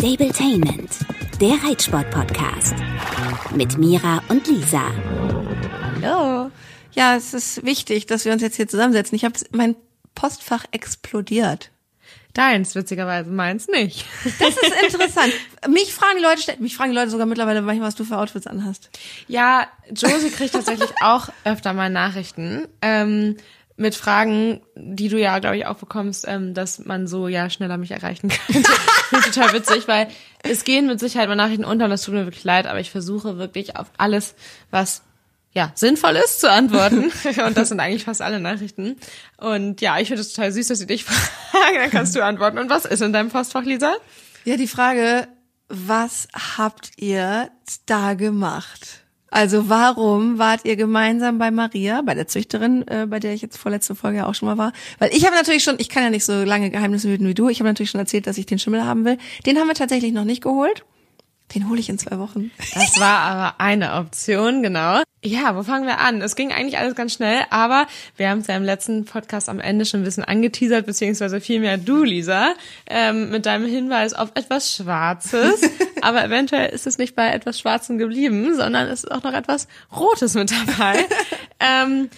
Stabletainment, der Reitsport-Podcast. Mit Mira und Lisa. Hallo. Ja, es ist wichtig, dass wir uns jetzt hier zusammensetzen. Ich habe mein Postfach explodiert. Deins, witzigerweise, meins nicht. Das ist interessant. mich fragen die Leute, mich fragen die Leute sogar mittlerweile manchmal, was du für Outfits anhast. Ja, Josie kriegt tatsächlich auch öfter mal Nachrichten. Ähm, mit Fragen, die du ja, glaube ich, auch bekommst, ähm, dass man so ja schneller mich erreichen könnte. total witzig, weil es gehen mit Sicherheit mal Nachrichten unter und das tut mir wirklich leid, aber ich versuche wirklich auf alles, was ja, sinnvoll ist zu antworten. Und das sind eigentlich fast alle Nachrichten. Und ja, ich finde es total süß, dass sie dich fragen, dann kannst du antworten. Und was ist in deinem Postfach, Lisa? Ja, die Frage, was habt ihr da gemacht? Also warum wart ihr gemeinsam bei Maria, bei der Züchterin, äh, bei der ich jetzt vorletzte Folge auch schon mal war? Weil ich habe natürlich schon, ich kann ja nicht so lange Geheimnisse hüten wie du, ich habe natürlich schon erzählt, dass ich den Schimmel haben will. Den haben wir tatsächlich noch nicht geholt. Den hole ich in zwei Wochen. Das war aber eine Option, genau. Ja, wo fangen wir an? Es ging eigentlich alles ganz schnell, aber wir haben es ja im letzten Podcast am Ende schon ein bisschen angeteasert, beziehungsweise vielmehr du, Lisa, ähm, mit deinem Hinweis auf etwas Schwarzes. aber eventuell ist es nicht bei etwas Schwarzem geblieben, sondern es ist auch noch etwas Rotes mit dabei. ähm,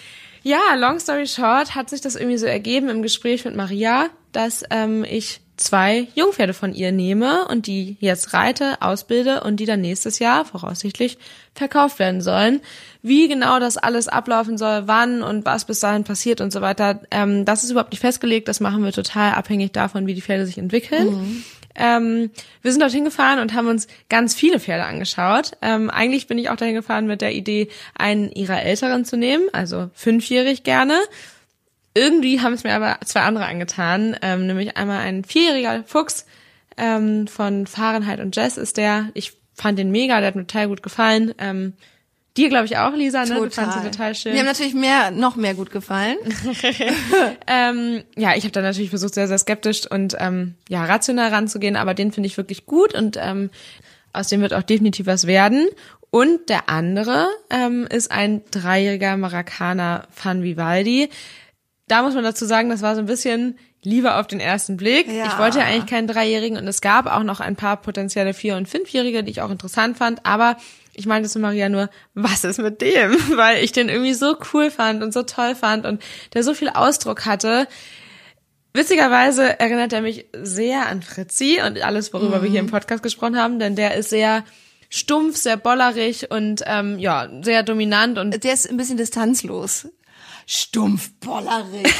ja, long story short hat sich das irgendwie so ergeben im Gespräch mit Maria, dass ähm, ich zwei Jungpferde von ihr nehme und die jetzt reite, ausbilde und die dann nächstes Jahr voraussichtlich verkauft werden sollen. Wie genau das alles ablaufen soll, wann und was bis dahin passiert und so weiter, ähm, das ist überhaupt nicht festgelegt. Das machen wir total abhängig davon, wie die Pferde sich entwickeln. Mhm. Ähm, wir sind dorthin gefahren und haben uns ganz viele Pferde angeschaut. Ähm, eigentlich bin ich auch dahin gefahren mit der Idee, einen ihrer Älteren zu nehmen, also fünfjährig gerne irgendwie haben es mir aber zwei andere angetan, ähm, nämlich einmal ein vierjähriger Fuchs ähm, von Fahrenheit und Jazz ist der. Ich fand den mega, der hat mir total gut gefallen. Ähm, dir glaube ich auch, Lisa, ne? Total. Du fandst ihn total schön. Mir haben natürlich mehr, noch mehr gut gefallen. ähm, ja, ich habe da natürlich versucht, sehr, sehr skeptisch und ähm, ja rational ranzugehen, aber den finde ich wirklich gut und ähm, aus dem wird auch definitiv was werden. Und der andere ähm, ist ein dreijähriger Maracana Fan Vivaldi da muss man dazu sagen, das war so ein bisschen lieber auf den ersten Blick. Ja. Ich wollte ja eigentlich keinen Dreijährigen und es gab auch noch ein paar potenzielle Vier- und Fünfjährige, die ich auch interessant fand, aber ich meinte zu Maria nur, was ist mit dem? Weil ich den irgendwie so cool fand und so toll fand und der so viel Ausdruck hatte. Witzigerweise erinnert er mich sehr an Fritzi und alles, worüber mhm. wir hier im Podcast gesprochen haben, denn der ist sehr stumpf, sehr bollerig und ähm, ja, sehr dominant und der ist ein bisschen distanzlos stumpfbollerig.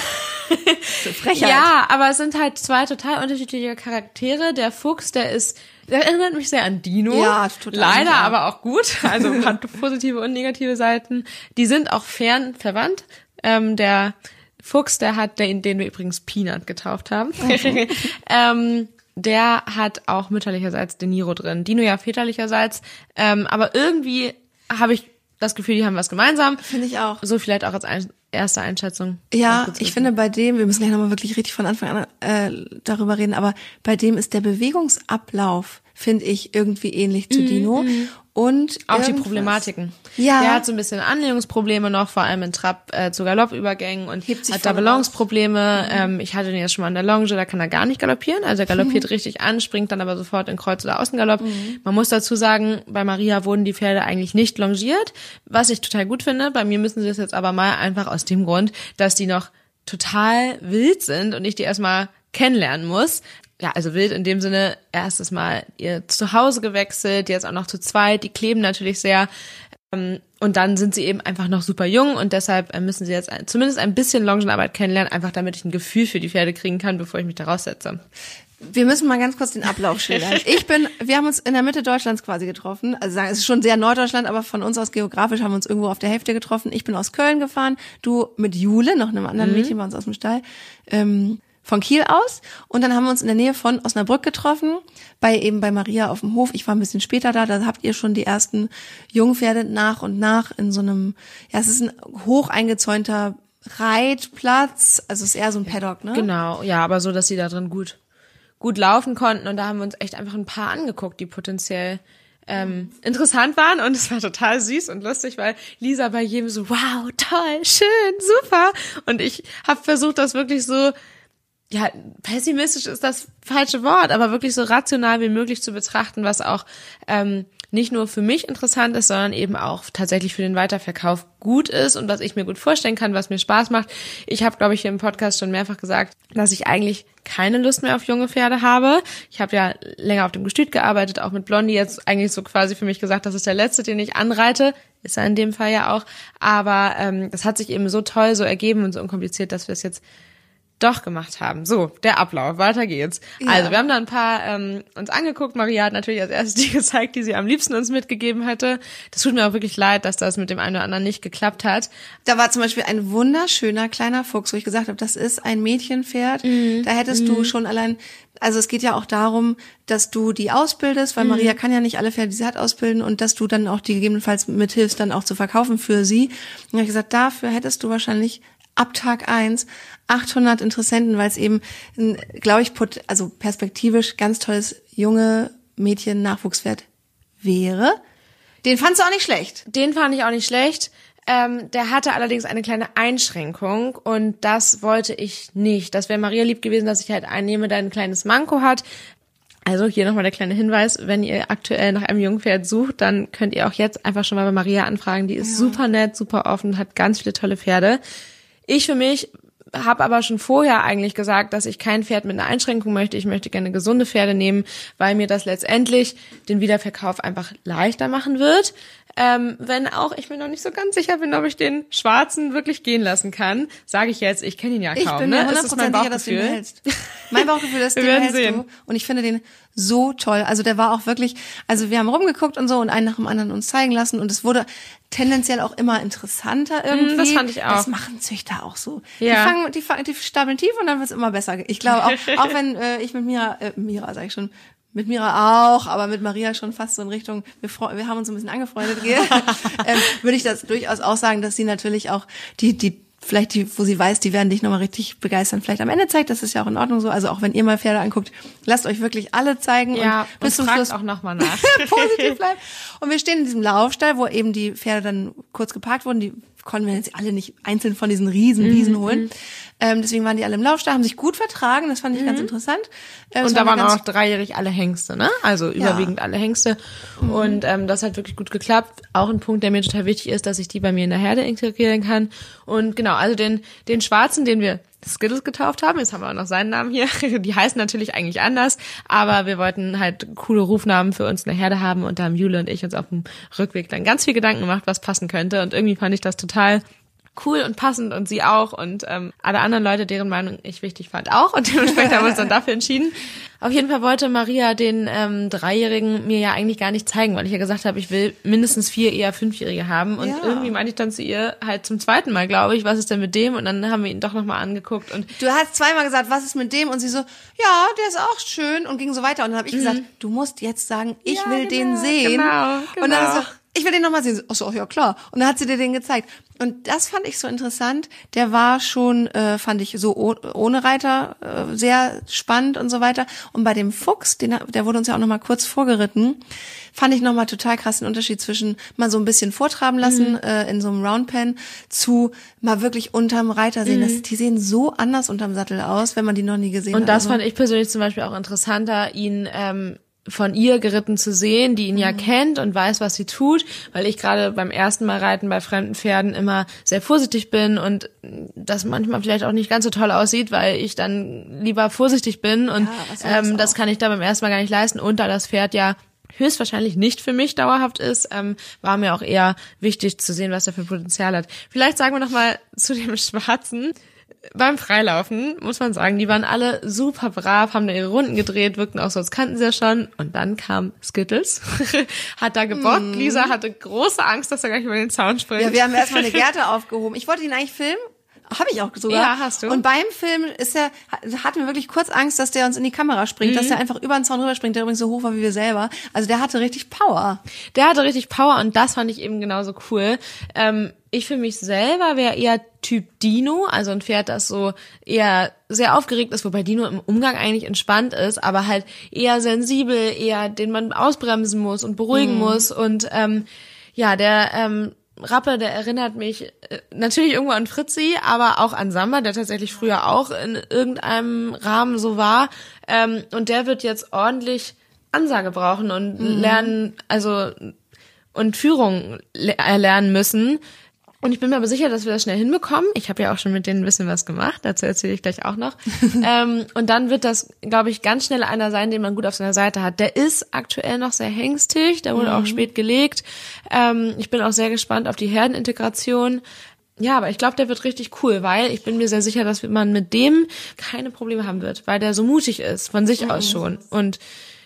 Frechheit. Ja, aber es sind halt zwei total unterschiedliche Charaktere. Der Fuchs, der ist, der erinnert mich sehr an Dino. Ja, total. Leider, ja. aber auch gut. Also hat positive und negative Seiten. Die sind auch fern verwandt. Ähm, der Fuchs, der hat, den, den wir übrigens Peanut getauft haben. Okay. ähm, der hat auch mütterlicherseits De Niro drin. Dino ja väterlicherseits. Ähm, aber irgendwie habe ich das Gefühl, die haben was gemeinsam. Finde ich auch. So vielleicht auch als ein, erste Einschätzung. Ja, ich finde bei dem, wir müssen gleich nochmal wirklich richtig von Anfang an äh, darüber reden, aber bei dem ist der Bewegungsablauf, finde ich, irgendwie ähnlich zu Dino. Mhm. Und auch die Problematiken. Ja. Der hat so ein bisschen Anlehnungsprobleme noch, vor allem in Trab äh, zu Galoppübergängen und Hebt sich hat da Balanceprobleme. Mhm. Ähm, ich hatte den jetzt schon mal an der Longe, da kann er gar nicht galoppieren. Also er galoppiert mhm. richtig an, springt dann aber sofort in Kreuz- oder Außengalopp. Mhm. Man muss dazu sagen, bei Maria wurden die Pferde eigentlich nicht longiert, was ich total gut finde. Bei mir müssen sie das jetzt aber mal einfach aus dem Grund, dass die noch total wild sind und ich die erstmal kennenlernen muss ja, also wild in dem Sinne, erstes Mal ihr Zuhause gewechselt, jetzt auch noch zu zweit, die kleben natürlich sehr. Ähm, und dann sind sie eben einfach noch super jung und deshalb äh, müssen sie jetzt zumindest ein bisschen Longenarbeit kennenlernen, einfach damit ich ein Gefühl für die Pferde kriegen kann, bevor ich mich da raussetze. Wir müssen mal ganz kurz den Ablauf schildern. Ich bin, wir haben uns in der Mitte Deutschlands quasi getroffen. Also sagen, es ist schon sehr Norddeutschland, aber von uns aus geografisch haben wir uns irgendwo auf der Hälfte getroffen. Ich bin aus Köln gefahren, du mit Jule, noch einem anderen mhm. Mädchen bei uns aus dem Stall. Ähm, von Kiel aus. Und dann haben wir uns in der Nähe von Osnabrück getroffen, bei eben bei Maria auf dem Hof. Ich war ein bisschen später da, da habt ihr schon die ersten Jungpferde nach und nach in so einem, ja, es ist ein hoch eingezäunter Reitplatz, also es ist eher so ein Paddock, ne? Genau, ja, aber so, dass sie da drin gut, gut laufen konnten. Und da haben wir uns echt einfach ein paar angeguckt, die potenziell ähm, interessant waren. Und es war total süß und lustig, weil Lisa bei jedem so, wow, toll, schön, super. Und ich habe versucht, das wirklich so ja, pessimistisch ist das falsche Wort, aber wirklich so rational wie möglich zu betrachten, was auch ähm, nicht nur für mich interessant ist, sondern eben auch tatsächlich für den Weiterverkauf gut ist und was ich mir gut vorstellen kann, was mir Spaß macht. Ich habe, glaube ich, hier im Podcast schon mehrfach gesagt, dass ich eigentlich keine Lust mehr auf junge Pferde habe. Ich habe ja länger auf dem Gestüt gearbeitet, auch mit Blondie jetzt eigentlich so quasi für mich gesagt, das ist der letzte, den ich anreite. Ist er in dem Fall ja auch. Aber ähm, das hat sich eben so toll so ergeben und so unkompliziert, dass wir es jetzt doch gemacht haben. So, der Ablauf, weiter geht's. Ja. Also wir haben da ein paar ähm, uns angeguckt. Maria hat natürlich als erstes die gezeigt, die sie am liebsten uns mitgegeben hätte. Das tut mir auch wirklich leid, dass das mit dem einen oder anderen nicht geklappt hat. Da war zum Beispiel ein wunderschöner kleiner Fuchs, wo ich gesagt habe, das ist ein Mädchenpferd. Mhm. Da hättest mhm. du schon allein also es geht ja auch darum, dass du die ausbildest, weil mhm. Maria kann ja nicht alle Pferde, die sie hat, ausbilden und dass du dann auch die gegebenenfalls mithilfst, dann auch zu verkaufen für sie. Und ich gesagt, dafür hättest du wahrscheinlich ab Tag eins 800 Interessenten, weil es eben, glaube ich, also perspektivisch ganz tolles junge Mädchen Nachwuchswert wäre. Den fandst du auch nicht schlecht. Den fand ich auch nicht schlecht. Ähm, der hatte allerdings eine kleine Einschränkung und das wollte ich nicht. Das wäre Maria lieb gewesen, dass ich halt einnehme, der ein kleines Manko hat. Also hier nochmal der kleine Hinweis, wenn ihr aktuell nach einem Jungpferd sucht, dann könnt ihr auch jetzt einfach schon mal bei Maria anfragen. Die ist ja. super nett, super offen, hat ganz viele tolle Pferde. Ich für mich habe aber schon vorher eigentlich gesagt, dass ich kein Pferd mit einer Einschränkung möchte. Ich möchte gerne gesunde Pferde nehmen, weil mir das letztendlich den Wiederverkauf einfach leichter machen wird. Ähm, wenn auch ich mir noch nicht so ganz sicher bin, ob ich den Schwarzen wirklich gehen lassen kann, sage ich jetzt, ich kenne ihn ja kaum. Ich bin mir ne? 100% sicher, dass du ihn behältst. Mein Bauchgefühl ist, den behältst sehen. du. Und ich finde den so toll. Also der war auch wirklich, also wir haben rumgeguckt und so und einen nach dem anderen uns zeigen lassen und es wurde tendenziell auch immer interessanter irgendwie. Mm, das fand ich auch. Das machen Züchter auch so. Ja. Die fangen, die, fangen, die stapeln tief und dann wird's immer besser. Ich glaube auch, auch wenn äh, ich mit Mira, äh, Mira sag ich schon, mit Mira auch, aber mit Maria schon fast so in Richtung, wir, wir haben uns ein bisschen angefreundet, ähm, würde ich das durchaus auch sagen, dass sie natürlich auch die, die vielleicht die, wo sie weiß, die werden dich nochmal richtig begeistern, vielleicht am Ende zeigt, das ist ja auch in Ordnung so. Also auch wenn ihr mal Pferde anguckt, lasst euch wirklich alle zeigen ja, und bis und zum Schluss auch nochmal nach. positiv bleiben. Und wir stehen in diesem Laufstall, wo eben die Pferde dann kurz geparkt wurden. Die konnten wir jetzt alle nicht einzeln von diesen riesen Wiesen mhm. holen. Ähm, deswegen waren die alle im Laufstall, haben sich gut vertragen. Das fand ich mhm. ganz interessant. Äh, und da waren auch dreijährig alle Hengste, ne? Also überwiegend ja. alle Hengste. Mhm. Und ähm, das hat wirklich gut geklappt. Auch ein Punkt, der mir total wichtig ist, dass ich die bei mir in der Herde integrieren kann. Und genau, also den, den Schwarzen, den wir Skittles getauft haben. Jetzt haben wir auch noch seinen Namen hier. Die heißen natürlich eigentlich anders, aber wir wollten halt coole Rufnamen für uns in der Herde haben und da haben Jule und ich uns auf dem Rückweg dann ganz viel Gedanken gemacht, was passen könnte und irgendwie fand ich das total cool und passend und sie auch und ähm, alle anderen Leute, deren Meinung ich wichtig fand, auch und dementsprechend haben wir uns dann dafür entschieden. Auf jeden Fall wollte Maria den ähm, Dreijährigen mir ja eigentlich gar nicht zeigen, weil ich ja gesagt habe, ich will mindestens vier, eher Fünfjährige haben und ja. irgendwie meinte ich dann zu ihr halt zum zweiten Mal, glaube ich, was ist denn mit dem und dann haben wir ihn doch nochmal angeguckt und du hast zweimal gesagt, was ist mit dem und sie so, ja, der ist auch schön und ging so weiter und dann habe ich mhm. gesagt, du musst jetzt sagen, ich ja, will genau, den sehen genau, genau. und dann so, ich will den nochmal sehen. Ach so, ja klar. Und dann hat sie dir den gezeigt. Und das fand ich so interessant. Der war schon, äh, fand ich so ohne Reiter äh, sehr spannend und so weiter. Und bei dem Fuchs, den, der wurde uns ja auch nochmal kurz vorgeritten, fand ich nochmal total krass den Unterschied zwischen mal so ein bisschen vortraben lassen mhm. äh, in so einem Roundpen zu mal wirklich unterm Reiter sehen. Mhm. Das, die sehen so anders unterm Sattel aus, wenn man die noch nie gesehen und hat. Und das also. fand ich persönlich zum Beispiel auch interessanter, ihn ähm, von ihr geritten zu sehen, die ihn ja mhm. kennt und weiß, was sie tut, weil ich gerade beim ersten Mal reiten bei fremden Pferden immer sehr vorsichtig bin und das manchmal vielleicht auch nicht ganz so toll aussieht, weil ich dann lieber vorsichtig bin und ja, ähm, das kann ich da beim ersten Mal gar nicht leisten und da das Pferd ja höchstwahrscheinlich nicht für mich dauerhaft ist, ähm, war mir auch eher wichtig zu sehen, was er für Potenzial hat. Vielleicht sagen wir noch mal zu dem Schwarzen beim Freilaufen, muss man sagen, die waren alle super brav, haben da ihre Runden gedreht, wirkten auch so, als kannten sie ja schon. Und dann kam Skittles, hat da gebockt. Mm. Lisa hatte große Angst, dass er gleich über den Zaun springt. Ja, wir haben erstmal eine Gerte aufgehoben. Ich wollte ihn eigentlich filmen. Habe ich auch sogar. Ja, hast du. Und beim Film ist er, hatten wir wirklich kurz Angst, dass der uns in die Kamera springt, mhm. dass er einfach über den Zaun rüberspringt, der übrigens so hoch war wie wir selber. Also der hatte richtig Power. Der hatte richtig Power und das fand ich eben genauso cool. Ähm, ich für mich selber wäre eher Typ Dino, also ein Pferd, das so eher sehr aufgeregt ist, wobei Dino im Umgang eigentlich entspannt ist, aber halt eher sensibel, eher den man ausbremsen muss und beruhigen mhm. muss und ähm, ja, der ähm, Rappe, der erinnert mich äh, natürlich irgendwo an Fritzi, aber auch an Samba, der tatsächlich früher auch in irgendeinem Rahmen so war. Ähm, und der wird jetzt ordentlich Ansage brauchen und mhm. lernen, also und Führung erlernen müssen. Und ich bin mir aber sicher, dass wir das schnell hinbekommen. Ich habe ja auch schon mit denen ein bisschen was gemacht, dazu erzähle ich gleich auch noch. ähm, und dann wird das, glaube ich, ganz schnell einer sein, den man gut auf seiner Seite hat. Der ist aktuell noch sehr hängstig, der wurde mhm. auch spät gelegt. Ähm, ich bin auch sehr gespannt auf die Herdenintegration. Ja, aber ich glaube, der wird richtig cool, weil ich bin mir sehr sicher, dass man mit dem keine Probleme haben wird, weil der so mutig ist, von sich mhm. aus schon. Und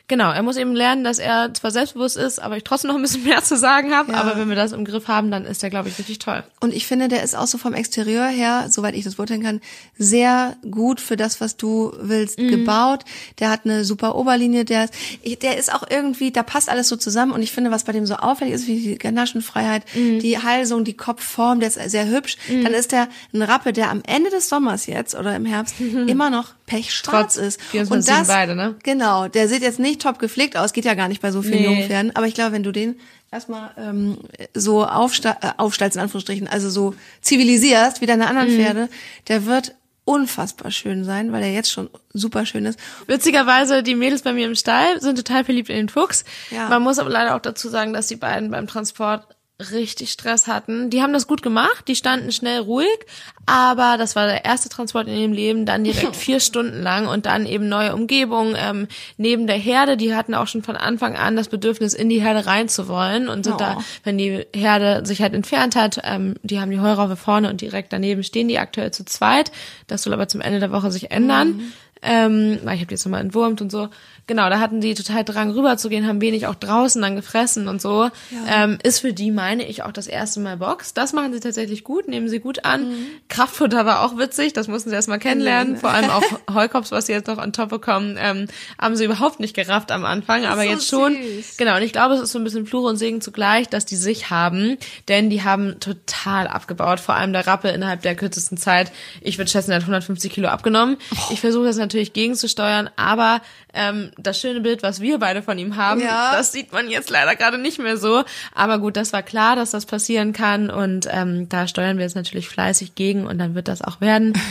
Genau, er muss eben lernen, dass er zwar selbstbewusst ist, aber ich trotzdem noch ein bisschen mehr zu sagen habe. Ja. Aber wenn wir das im Griff haben, dann ist er, glaube ich, richtig toll. Und ich finde, der ist auch so vom Exterieur her, soweit ich das beurteilen kann, sehr gut für das, was du willst, mhm. gebaut. Der hat eine super Oberlinie, der ist, der ist auch irgendwie, da passt alles so zusammen. Und ich finde, was bei dem so auffällig ist, wie die Ganaschenfreiheit, mhm. die Halsung, die Kopfform, der ist sehr hübsch. Mhm. Dann ist der ein Rappe, der am Ende des Sommers jetzt oder im Herbst immer noch pechschwarz Trotz ist. Und das, beide, ne? genau, der sieht jetzt nicht top gepflegt aus, geht ja gar nicht bei so vielen nee. Jungpferden, aber ich glaube, wenn du den erstmal ähm, so aufsta äh, aufstallst, in Anführungsstrichen, also so zivilisierst wie deine anderen mhm. Pferde, der wird unfassbar schön sein, weil er jetzt schon super schön ist. Witzigerweise, die Mädels bei mir im Stall sind total verliebt in den Fuchs. Ja. Man muss aber leider auch dazu sagen, dass die beiden beim Transport richtig Stress hatten. Die haben das gut gemacht, die standen schnell ruhig, aber das war der erste Transport in ihrem Leben, dann direkt vier Stunden lang und dann eben neue Umgebung ähm, neben der Herde. Die hatten auch schon von Anfang an das Bedürfnis, in die Herde reinzuwollen und sind oh. da, wenn die Herde sich halt entfernt hat, ähm, die haben die Heuraufe vorne und direkt daneben stehen die aktuell zu zweit. Das soll aber zum Ende der Woche sich ändern. Mhm. Ähm, ich habe die jetzt nochmal entwurmt und so genau, da hatten die total Drang rüberzugehen, haben wenig auch draußen dann gefressen und so. Ja. Ähm, ist für die, meine ich, auch das erste Mal Box. Das machen sie tatsächlich gut, nehmen sie gut an. Mhm. Kraftfutter war auch witzig, das mussten sie erstmal kennenlernen. Mhm. Vor allem auch Heukops, was sie jetzt noch on top bekommen, ähm, haben sie überhaupt nicht gerafft am Anfang, aber so jetzt schon. Süß. Genau, und ich glaube, es ist so ein bisschen Fluch und Segen zugleich, dass die sich haben, denn die haben total abgebaut, vor allem der Rappe innerhalb der kürzesten Zeit. Ich würde schätzen, er hat 150 Kilo abgenommen. Oh. Ich versuche das natürlich gegenzusteuern, aber ähm, das schöne Bild, was wir beide von ihm haben, ja. das sieht man jetzt leider gerade nicht mehr so. Aber gut, das war klar, dass das passieren kann und ähm, da steuern wir jetzt natürlich fleißig gegen und dann wird das auch werden.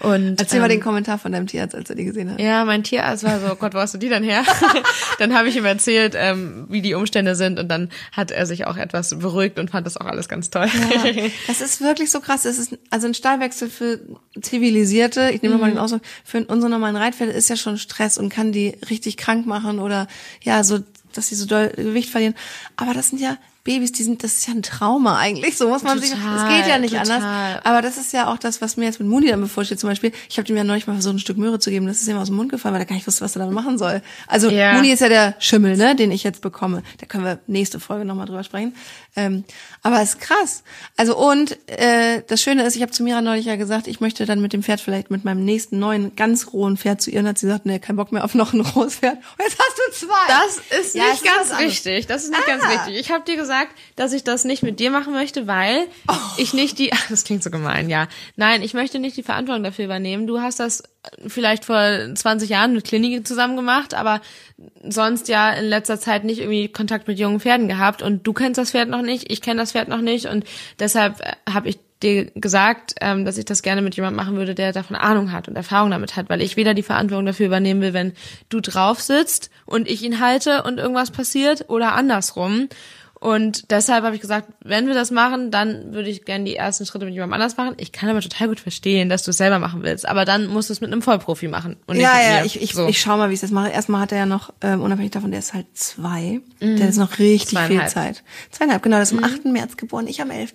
Und erzähl ähm, mal den Kommentar von deinem Tierarzt, als er die gesehen hat. Ja, mein Tierarzt war so, oh Gott, wo hast du die denn her? dann habe ich ihm erzählt, ähm, wie die Umstände sind und dann hat er sich auch etwas beruhigt und fand das auch alles ganz toll. Ja, das ist wirklich so krass. Das ist also ein Stallwechsel für zivilisierte, ich nehme mhm. mal den Ausdruck, für unsere normalen Reitpferde ist ja schon Stress und kann die richtig krank machen oder ja, so, dass sie so doll Gewicht verlieren. Aber das sind ja Babys, die sind, das ist ja ein Trauma eigentlich. So muss man total, sich, das geht ja nicht total. anders. Aber das ist ja auch das, was mir jetzt mit Muni dann bevorsteht. Zum Beispiel, ich habe dem ja neulich mal versucht, ein Stück Möhre zu geben. Das ist ihm aus dem Mund gefallen, weil er gar nicht wusste, was er damit machen soll. Also ja. Muni ist ja der Schimmel, ne, den ich jetzt bekomme. Da können wir nächste Folge nochmal drüber sprechen. Ähm, aber es ist krass. Also und äh, das Schöne ist, ich habe zu Mira neulich ja gesagt, ich möchte dann mit dem Pferd vielleicht mit meinem nächsten neuen ganz rohen Pferd zu ihr. Und hat sie gesagt, nee, kein Bock mehr auf noch ein rohes Pferd. Und jetzt hast du zwei. Das ist ja, nicht ganz richtig. Das ist nicht ah. ganz richtig. Ich habe dir gesagt, dass ich das das nicht mit dir machen möchte, weil oh. ich nicht die, ach, das klingt so gemein, ja. Nein, ich möchte nicht die Verantwortung dafür übernehmen. Du hast das vielleicht vor 20 Jahren mit Klinik zusammen gemacht, aber sonst ja in letzter Zeit nicht irgendwie Kontakt mit jungen Pferden gehabt und du kennst das Pferd noch nicht, ich kenne das Pferd noch nicht und deshalb äh, habe ich dir gesagt, ähm, dass ich das gerne mit jemandem machen würde, der davon Ahnung hat und Erfahrung damit hat, weil ich weder die Verantwortung dafür übernehmen will, wenn du drauf sitzt und ich ihn halte und irgendwas passiert oder andersrum. Und deshalb habe ich gesagt, wenn wir das machen, dann würde ich gerne die ersten Schritte mit jemandem anders machen. Ich kann aber total gut verstehen, dass du es selber machen willst. Aber dann musst du es mit einem Vollprofi machen. Und ja, ja, mir. ich, ich, so. ich schau mal, wie ich das mache. Erstmal hat er ja noch, ähm, unabhängig davon, der ist halt zwei. Mhm. Der ist noch richtig viel Zeit. Zweieinhalb, genau. Der ist am mhm. 8. März geboren, ich am 11.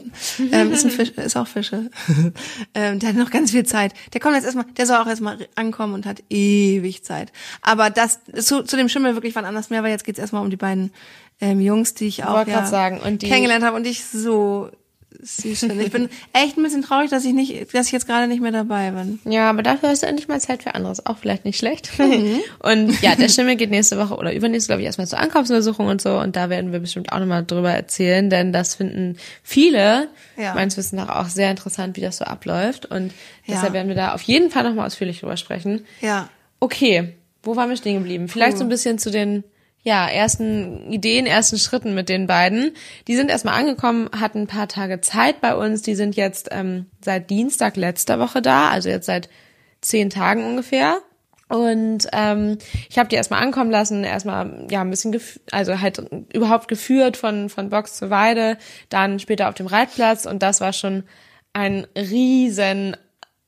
ähm, ist, ein Fisch, ist auch Fische. ähm, der hat noch ganz viel Zeit. Der kommt jetzt erstmal, der soll auch erstmal ankommen und hat ewig Zeit. Aber das, zu, zu dem Schimmel wirklich wann anders mehr, weil jetzt geht's erstmal um die beiden ähm, Jungs, die ich auch ja, sagen. Und die kennengelernt habe und ich so süß finde. Ich bin echt ein bisschen traurig, dass ich nicht, dass ich jetzt gerade nicht mehr dabei bin. Ja, aber dafür hast du endlich mal Zeit für anderes. Auch vielleicht nicht schlecht. Mhm. Und ja, der Schimmel geht nächste Woche oder übernächste, glaube ich, erstmal zur Ankaufsuntersuchung und so. Und da werden wir bestimmt auch nochmal drüber erzählen, denn das finden viele, ja. meines Wissens nach, auch sehr interessant, wie das so abläuft. Und deshalb ja. werden wir da auf jeden Fall nochmal ausführlich drüber sprechen. Ja. Okay, wo waren wir stehen geblieben? Vielleicht Puh. so ein bisschen zu den ja, ersten Ideen, ersten Schritten mit den beiden. Die sind erstmal angekommen, hatten ein paar Tage Zeit bei uns. Die sind jetzt ähm, seit Dienstag letzter Woche da, also jetzt seit zehn Tagen ungefähr. Und ähm, ich habe die erstmal ankommen lassen, erstmal ja ein bisschen, also halt überhaupt geführt von von Box zur Weide, dann später auf dem Reitplatz und das war schon ein riesen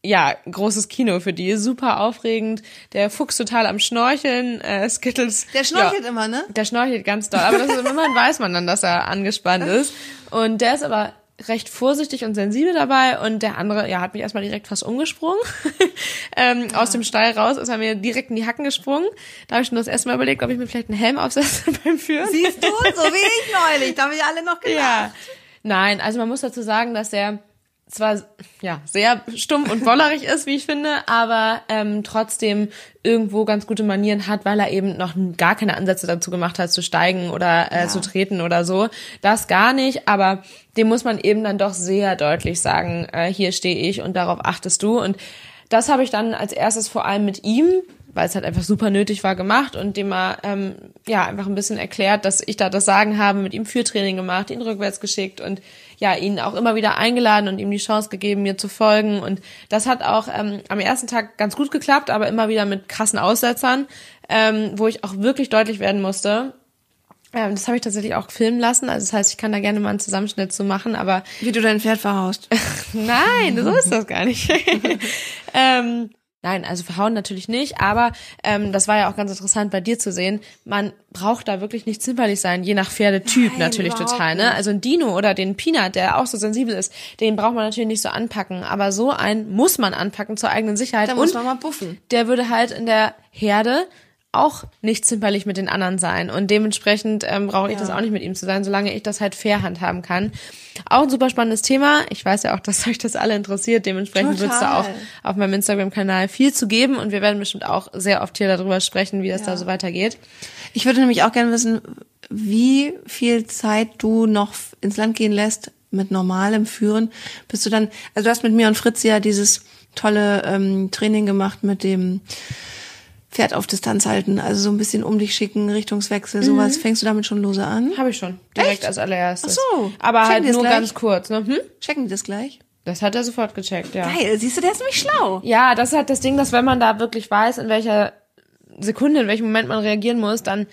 ja, großes Kino für die, super aufregend. Der Fuchs total am Schnorcheln, äh, Skittles. Der schnorchelt ja, immer, ne? Der schnorchelt ganz doll, aber das ist, immerhin weiß man dann, dass er angespannt ist. Und der ist aber recht vorsichtig und sensibel dabei und der andere, ja, hat mich erstmal direkt fast umgesprungen. ähm, ja. Aus dem Stall raus ist er mir direkt in die Hacken gesprungen. Da habe ich schon das erste Mal überlegt, ob ich mir vielleicht einen Helm aufsetze beim Führen. Siehst du, so wie ich neulich, da haben wir alle noch gedacht. Ja. Nein, also man muss dazu sagen, dass der zwar ja sehr stumpf und wollerig ist, wie ich finde, aber ähm, trotzdem irgendwo ganz gute Manieren hat, weil er eben noch gar keine Ansätze dazu gemacht hat, zu steigen oder äh, ja. zu treten oder so. Das gar nicht, aber dem muss man eben dann doch sehr deutlich sagen, äh, hier stehe ich und darauf achtest du. Und das habe ich dann als erstes vor allem mit ihm weil es halt einfach super nötig war, gemacht und dem mal ähm, ja einfach ein bisschen erklärt, dass ich da das Sagen habe, mit ihm Führtraining gemacht, ihn rückwärts geschickt und ja, ihn auch immer wieder eingeladen und ihm die Chance gegeben, mir zu folgen. Und das hat auch ähm, am ersten Tag ganz gut geklappt, aber immer wieder mit krassen Aussetzern, ähm, wo ich auch wirklich deutlich werden musste. Ähm, das habe ich tatsächlich auch filmen lassen. Also das heißt, ich kann da gerne mal einen Zusammenschnitt zu machen, aber. Wie du dein Pferd verhaust. Nein, so ist das gar nicht. ähm, Nein, also verhauen natürlich nicht, aber ähm, das war ja auch ganz interessant bei dir zu sehen. Man braucht da wirklich nicht zimperlich sein, je nach Pferdetyp Nein, natürlich total. Ne? Also ein Dino oder den Peanut, der auch so sensibel ist, den braucht man natürlich nicht so anpacken, aber so einen muss man anpacken zur eigenen Sicherheit. Da muss man mal buffen. Der würde halt in der Herde auch nicht zimperlich mit den anderen sein. Und dementsprechend ähm, brauche ich ja. das auch nicht mit ihm zu sein, solange ich das halt fair handhaben kann. Auch ein super spannendes Thema. Ich weiß ja auch, dass euch das alle interessiert. Dementsprechend wird es da auch auf meinem Instagram-Kanal viel zu geben. Und wir werden bestimmt auch sehr oft hier darüber sprechen, wie das ja. da so weitergeht. Ich würde nämlich auch gerne wissen, wie viel Zeit du noch ins Land gehen lässt mit normalem Führen. Bist du dann, also du hast mit mir und Fritz ja dieses tolle ähm, Training gemacht mit dem Pferd auf Distanz halten, also so ein bisschen um dich schicken, Richtungswechsel, sowas. Mhm. Fängst du damit schon lose an? Habe ich schon, direkt Echt? als allererstes. Ach so. Aber Checken halt nur ganz kurz. Ne? Hm? Checken die das gleich? Das hat er sofort gecheckt, ja. Geil, siehst du, der ist nämlich schlau. Ja, das ist halt das Ding, dass wenn man da wirklich weiß, in welcher Sekunde, in welchem Moment man reagieren muss, dann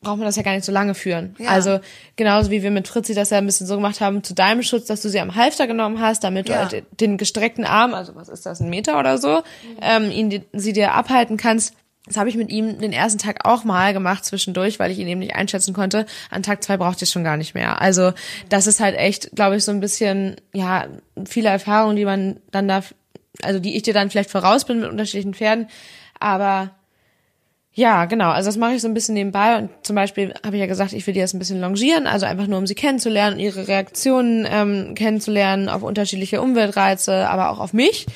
braucht man das ja gar nicht so lange führen. Ja. Also genauso wie wir mit Fritzi das ja ein bisschen so gemacht haben, zu deinem Schutz, dass du sie am Halfter genommen hast, damit ja. du halt den gestreckten Arm, also was ist das, ein Meter oder so, mhm. ähm, ihn, sie dir abhalten kannst. Das habe ich mit ihm den ersten Tag auch mal gemacht zwischendurch, weil ich ihn eben nicht einschätzen konnte. An Tag zwei brauchte ich schon gar nicht mehr. Also das ist halt echt, glaube ich, so ein bisschen, ja, viele Erfahrungen, die man dann da, also die ich dir dann vielleicht voraus bin mit unterschiedlichen Pferden. Aber ja, genau. Also das mache ich so ein bisschen nebenbei und zum Beispiel habe ich ja gesagt, ich will die jetzt ein bisschen longieren, also einfach nur um sie kennenzulernen, ihre Reaktionen ähm, kennenzulernen auf unterschiedliche Umweltreize, aber auch auf mich.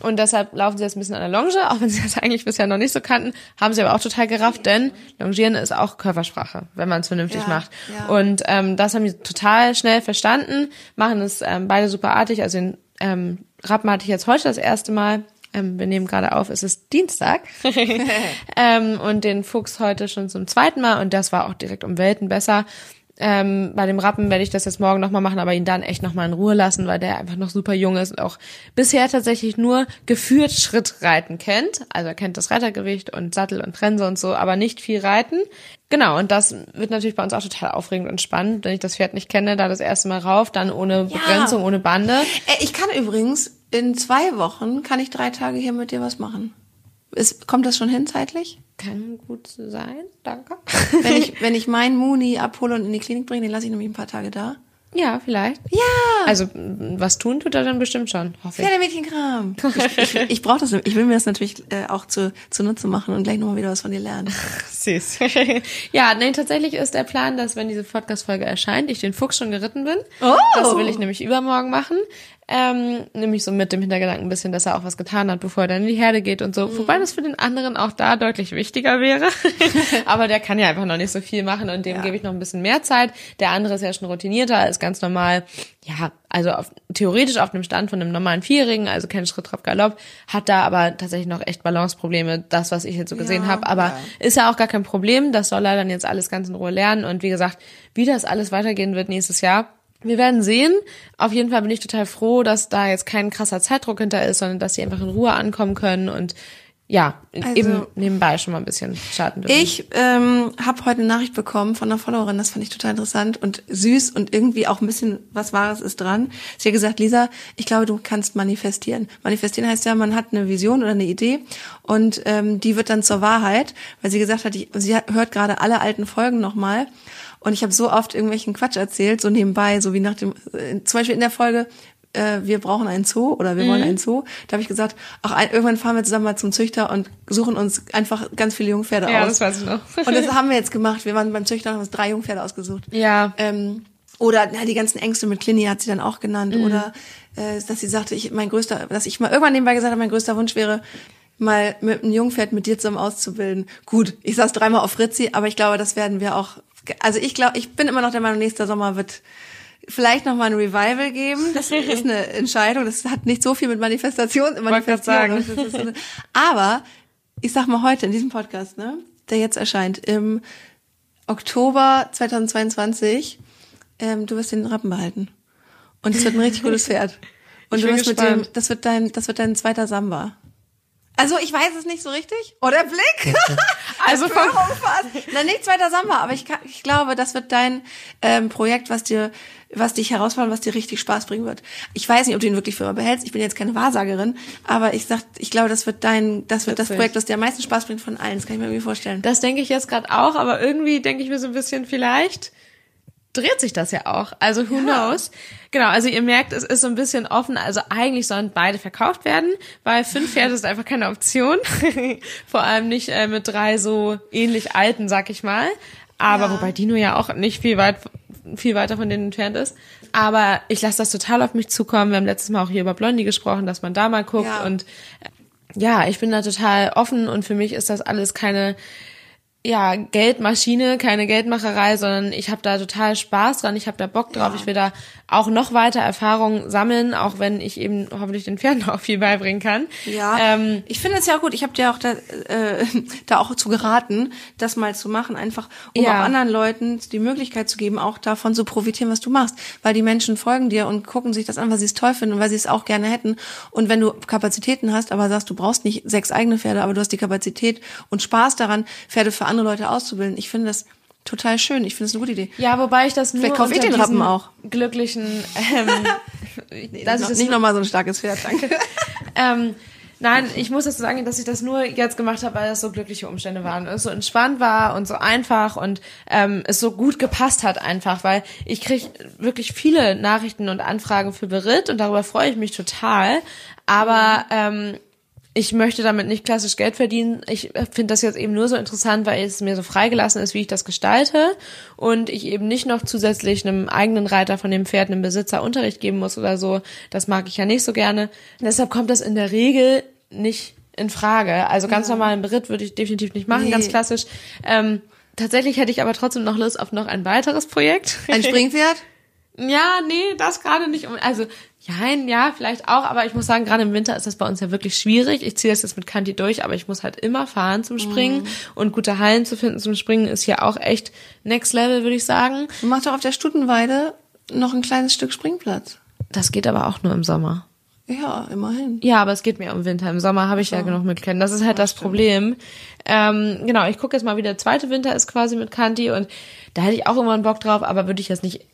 Und deshalb laufen sie jetzt ein bisschen an der Longe, auch wenn sie das eigentlich bisher noch nicht so kannten, haben sie aber auch total gerafft, denn Longieren ist auch Körpersprache, wenn man es vernünftig ja, macht. Ja. Und ähm, das haben sie total schnell verstanden, machen es ähm, beide superartig. Also den ähm, Rappen hatte ich jetzt heute das erste Mal ähm, wir nehmen gerade auf, es ist Dienstag. ähm, und den Fuchs heute schon zum zweiten Mal und das war auch direkt um Welten besser. Ähm, bei dem Rappen werde ich das jetzt morgen nochmal machen, aber ihn dann echt nochmal in Ruhe lassen, weil der einfach noch super jung ist und auch bisher tatsächlich nur geführt Schrittreiten kennt. Also er kennt das Reitergewicht und Sattel und Trense und so, aber nicht viel Reiten. Genau, und das wird natürlich bei uns auch total aufregend und spannend, wenn ich das Pferd nicht kenne, da das erste Mal rauf, dann ohne Begrenzung, ja. ohne Bande. Äh, ich kann übrigens in zwei Wochen kann ich drei Tage hier mit dir was machen. Ist, kommt das schon hin zeitlich? Kann gut sein, danke. Wenn ich, wenn ich meinen Muni abhole und in die Klinik bringe, den lasse ich nämlich ein paar Tage da. Ja, vielleicht. Ja. Also was tun tut er dann bestimmt schon. Hoffe ich. Pferdemädchenkram. Ich, ich, ich brauche das. Ich will mir das natürlich äh, auch zu Nutze machen und gleich nochmal wieder was von dir lernen. Süß. ja, nee, tatsächlich ist der Plan, dass wenn diese Podcast-Folge erscheint, ich den Fuchs schon geritten bin. Oh. Das will ich nämlich übermorgen machen. Ähm, nämlich so mit dem Hintergedanken ein bisschen, dass er auch was getan hat, bevor er dann in die Herde geht und so. Mhm. Wobei das für den anderen auch da deutlich wichtiger wäre. Aber der kann ja einfach noch nicht so viel machen und dem ja. gebe ich noch ein bisschen mehr Zeit. Der andere ist ja schon routinierter, ist ganz normal, ja, also auf, theoretisch auf einem Stand von einem normalen Vierjährigen, also kein Schritt, Trab, Galopp, hat da aber tatsächlich noch echt Balanceprobleme, das, was ich jetzt so gesehen ja, habe. Aber ja. ist ja auch gar kein Problem, das soll er dann jetzt alles ganz in Ruhe lernen. Und wie gesagt, wie das alles weitergehen wird nächstes Jahr, wir werden sehen. Auf jeden Fall bin ich total froh, dass da jetzt kein krasser Zeitdruck hinter ist, sondern dass sie einfach in Ruhe ankommen können und ja, also, eben nebenbei schon mal ein bisschen starten dürfen. Ich ähm, habe heute eine Nachricht bekommen von einer Followerin, das fand ich total interessant und süß und irgendwie auch ein bisschen was Wahres ist dran. Sie hat gesagt, Lisa, ich glaube, du kannst manifestieren. Manifestieren heißt ja, man hat eine Vision oder eine Idee und ähm, die wird dann zur Wahrheit, weil sie gesagt hat, ich, sie hört gerade alle alten Folgen nochmal und ich habe so oft irgendwelchen Quatsch erzählt, so nebenbei, so wie nach dem, äh, zum Beispiel in der Folge, äh, wir brauchen einen Zoo oder wir mhm. wollen einen Zoo. Da habe ich gesagt, ach, ein, irgendwann fahren wir zusammen mal zum Züchter und suchen uns einfach ganz viele Jungpferde ja, aus. Ja, das weiß ich noch. und das haben wir jetzt gemacht. Wir waren beim Züchter und haben uns drei Jungpferde ausgesucht. Ja. Ähm, oder na, die ganzen Ängste mit Clini hat sie dann auch genannt. Mhm. Oder äh, dass sie sagte, ich mein größter, dass ich mal irgendwann nebenbei gesagt habe, mein größter Wunsch wäre, mal mit einem Jungpferd mit dir zusammen auszubilden. Gut, ich saß dreimal auf Ritzi, aber ich glaube, das werden wir auch also ich glaube, ich bin immer noch der Meinung, nächster Sommer wird vielleicht noch mal ein Revival geben. Das ist eine Entscheidung. Das hat nicht so viel mit Manifestation, Manifestation. Sagen. Aber ich sag mal heute in diesem Podcast, ne, der jetzt erscheint im Oktober 2022, ähm, du wirst den Rappen behalten. Und es wird ein richtig gutes Pferd. Und ich du wirst mit dem, das wird dein, das wird dein zweiter Samba. Also ich weiß es nicht so richtig. Oder oh, Blick. also vom Na nicht zweiter Samba, aber ich, ich glaube, das wird dein ähm, Projekt, was dir, was dich herausfordert, was dir richtig Spaß bringen wird. Ich weiß nicht, ob du ihn wirklich für immer behältst. Ich bin jetzt keine Wahrsagerin, aber ich sag, ich glaube, das wird dein, das wird Witzig. das Projekt, das dir am meisten Spaß bringt von allen. Das kann ich mir irgendwie vorstellen. Das denke ich jetzt gerade auch, aber irgendwie denke ich mir so ein bisschen vielleicht dreht sich das ja auch. Also who ja. knows? Genau, also ihr merkt, es ist so ein bisschen offen. Also eigentlich sollen beide verkauft werden, weil fünf Pferde ist einfach keine Option. Vor allem nicht äh, mit drei so ähnlich alten, sag ich mal. Aber ja. wobei Dino ja auch nicht viel weit viel weiter von denen entfernt ist. Aber ich lasse das total auf mich zukommen. Wir haben letztes Mal auch hier über Blondie gesprochen, dass man da mal guckt. Ja. Und äh, ja, ich bin da total offen und für mich ist das alles keine ja, Geldmaschine, keine Geldmacherei, sondern ich habe da total Spaß dran, ich habe da Bock drauf, ja. ich will da auch noch weiter Erfahrungen sammeln, auch wenn ich eben hoffentlich den Pferden auch viel beibringen kann. Ja, ähm, ich finde es ja auch gut, ich habe dir auch da, äh, da auch zu geraten, das mal zu machen, einfach um ja. auch anderen Leuten die Möglichkeit zu geben, auch davon zu profitieren, was du machst, weil die Menschen folgen dir und gucken sich das an, weil sie es toll finden und weil sie es auch gerne hätten und wenn du Kapazitäten hast, aber sagst, du brauchst nicht sechs eigene Pferde, aber du hast die Kapazität und Spaß daran, Pferde für andere Leute auszubilden. Ich finde das total schön. Ich finde es eine gute Idee. Ja, wobei ich das nur Vielleicht kaufe ich den Rappen auch. glücklichen ähm, nee, das ist nicht nochmal so ein starkes Pferd, danke. ähm, nein, ich muss dazu sagen, dass ich das nur jetzt gemacht habe, weil das so glückliche Umstände waren. Es so entspannt war und so einfach und ähm, es so gut gepasst hat einfach, weil ich kriege wirklich viele Nachrichten und Anfragen für Beritt und darüber freue ich mich total. Aber ähm, ich möchte damit nicht klassisch Geld verdienen. Ich finde das jetzt eben nur so interessant, weil es mir so freigelassen ist, wie ich das gestalte und ich eben nicht noch zusätzlich einem eigenen Reiter von dem Pferd einem Besitzer Unterricht geben muss oder so. Das mag ich ja nicht so gerne. deshalb kommt das in der Regel nicht in Frage. Also ganz ja. normalen Beritt würde ich definitiv nicht machen, nee. ganz klassisch. Ähm, tatsächlich hätte ich aber trotzdem noch Lust auf noch ein weiteres Projekt. Ein Springpferd? Ja, nee, das gerade nicht. Also, ja, ja, vielleicht auch, aber ich muss sagen, gerade im Winter ist das bei uns ja wirklich schwierig. Ich ziehe das jetzt mit Kanti durch, aber ich muss halt immer fahren zum Springen mhm. und gute Hallen zu finden zum Springen ist hier auch echt next level, würde ich sagen. Du machst doch auf der Stutenweide noch ein kleines Stück Springplatz. Das geht aber auch nur im Sommer. Ja, immerhin. Ja, aber es geht mir um Winter. Im Sommer habe ich ja, ja genug mit Ken. Das ist halt das, das Problem. Ähm, genau, ich gucke jetzt mal, wie der zweite Winter ist quasi mit Kanti und da hätte ich auch immer einen Bock drauf, aber würde ich jetzt nicht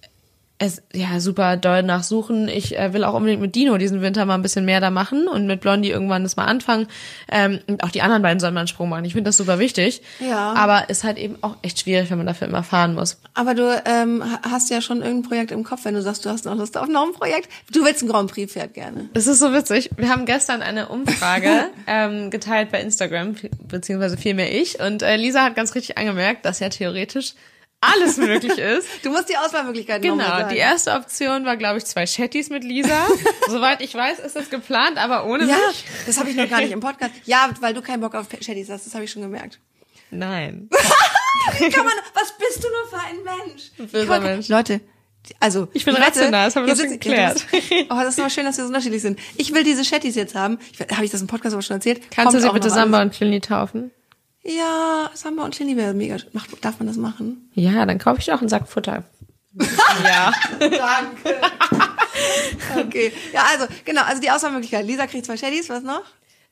es ja super doll nachsuchen. Ich äh, will auch unbedingt mit Dino diesen Winter mal ein bisschen mehr da machen und mit Blondie irgendwann das mal anfangen. Ähm, und auch die anderen beiden sollen mal einen Sprung machen. Ich finde das super wichtig. Ja. Aber ist halt eben auch echt schwierig, wenn man dafür immer fahren muss. Aber du ähm, hast ja schon irgendein Projekt im Kopf, wenn du sagst, du hast noch Lust auf noch ein Projekt. Du willst ein Grand Prix Pferd gerne. Das ist so witzig. Wir haben gestern eine Umfrage ähm, geteilt bei Instagram, beziehungsweise vielmehr ich. Und äh, Lisa hat ganz richtig angemerkt, dass ja theoretisch alles möglich ist. Du musst die Auswahlmöglichkeiten Genau, die erste Option war, glaube ich, zwei Chatties mit Lisa. Soweit ich weiß, ist das geplant, aber ohne Ja, mich. das habe ich noch gar nicht im Podcast. Ja, weil du keinen Bock auf Chattys hast, das habe ich schon gemerkt. Nein. Wie kann man, was bist du nur für ein Mensch? böser Wie kann- Mensch. Leute, also Ich bin Wette- rational, das haben wir schon ja, geklärt. das- Oh, das ist aber schön, dass wir so unterschiedlich sind. Ich will diese Chatties jetzt haben. Habe ich das im Podcast aber schon erzählt? Kannst Kommt du sie bitte Samba und Clini taufen? Ja, Samba und Chili wäre mega. Macht, darf man das machen? Ja, dann kaufe ich auch einen Sack Futter. ja. Danke. okay. Ja, also, genau, also die Auswahlmöglichkeit. Lisa kriegt zwei Chatties, was noch?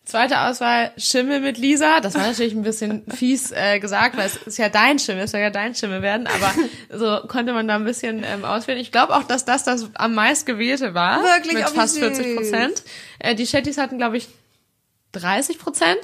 Zweite Auswahl, Schimmel mit Lisa. Das war natürlich ein bisschen fies äh, gesagt, weil es ist ja dein Schimmel, es soll ja dein Schimmel werden, aber so konnte man da ein bisschen ähm, auswählen. Ich glaube auch, dass das das am meist gewählte war. Wirklich? Mit Oh, fast süß. 40 Prozent. Äh, die Chatties hatten, glaube ich, 30 Prozent.